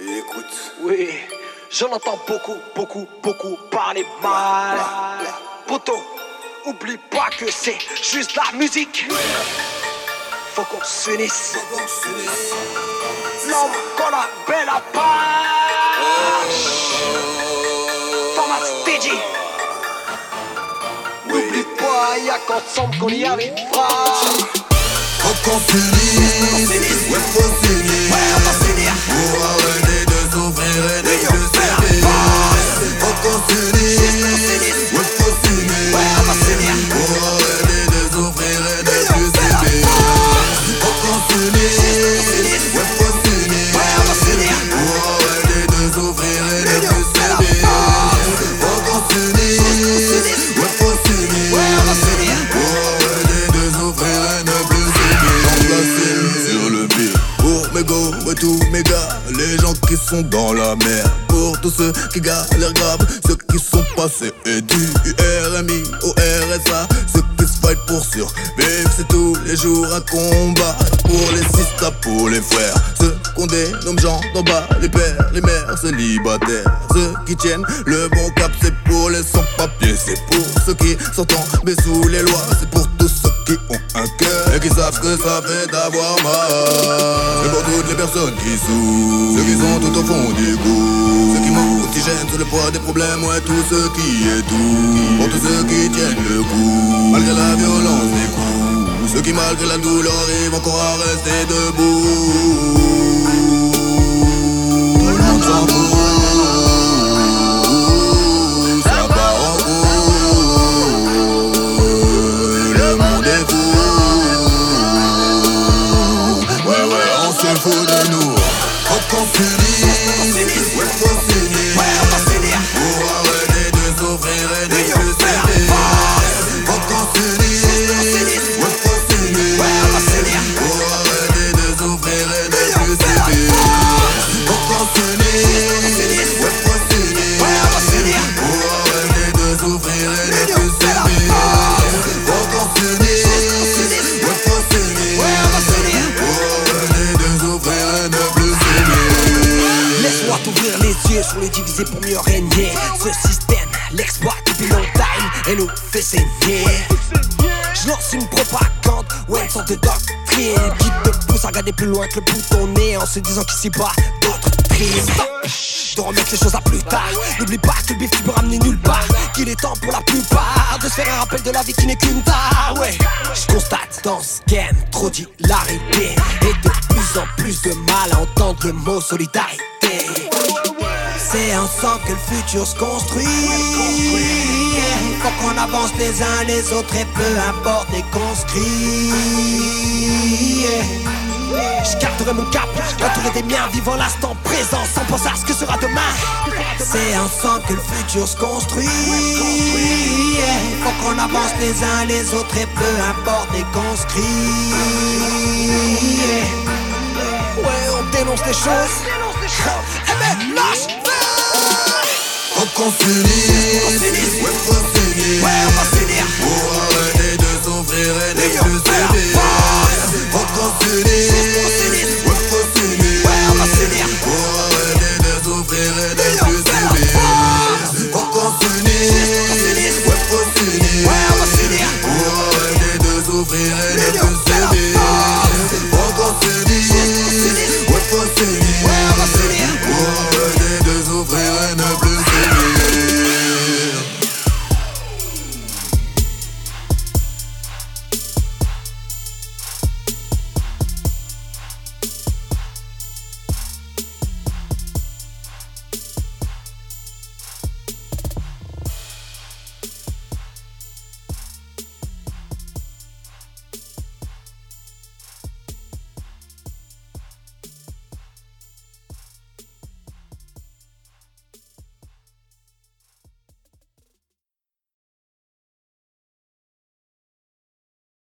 écoute. Oui, j'en entends beaucoup, beaucoup, beaucoup parler mal. Poto, oublie pas que c'est juste la musique. Faut qu'on s'unisse. L'homme qu'on appelle à page. Thomas Stigi. N'oublie pas, y'a qu'ensemble qu'on y arrivera. Faut qu'on s'unisse, ouais faut s'unir Ouais, on va s'unir. Qui sont dans la mer. Pour tous ceux qui galèrent grave Ceux qui sont passés et du RMI au RSA Ceux qui se fight pour survivre C'est tous les jours un combat. Pour les sisters, pour les frères Ceux qu'on dénomme gens d'en bas Les pères, les mères célibataires. Ceux qui tiennent le bon cap C'est pour les sans-papiers C'est pour ceux qui sont tombés sous les lois C'est pour savent que ça fait d'avoir mal. C'est pour toutes les personnes qui souffrent Ceux qui sont tout au fond du goût Ceux qui d'oxygène sous le poids des problèmes Ouais tous ceux qui étouffent Pour tous ceux qui tiennent le coup Malgré la violence des coups Ceux qui malgré la douleur arrivent encore à rester debout Faut qu'on s'unisse divisé pour mieux régner. Ce système l'exploite depuis longtemps et nous fait saigner. Je lance une propagande ou une sorte de doctrine qui te pousse à regarder plus loin que le bout de ton nez en se disant qu'ici bas d'autres primes. De remettre les choses à plus tard. N'oublie pas que le bif tu peux ramener nulle part. Qu'il est temps pour la plupart de se faire un rappel de la vie qui n'est qu'une tare. Ouais, je constate dans ce game trop d'hilarité et de plus en plus de mal à entendre le mot solidarité. C'est ensemble que le futur se construit. Faut qu'on avance les uns les autres et peu importe les conscrits. Je garderai mon cap, entouré des miens, vivant l'instant présent sans penser à ce que sera demain. C'est ensemble que le futur se construit. Faut qu'on avance les uns les autres et peu importe les conscrits. Ouais, on dénonce les choses. Eh ben, lâche qu'on Ouais faut s'unir Ouais, on va s'unir. Pour arrêter de souffrir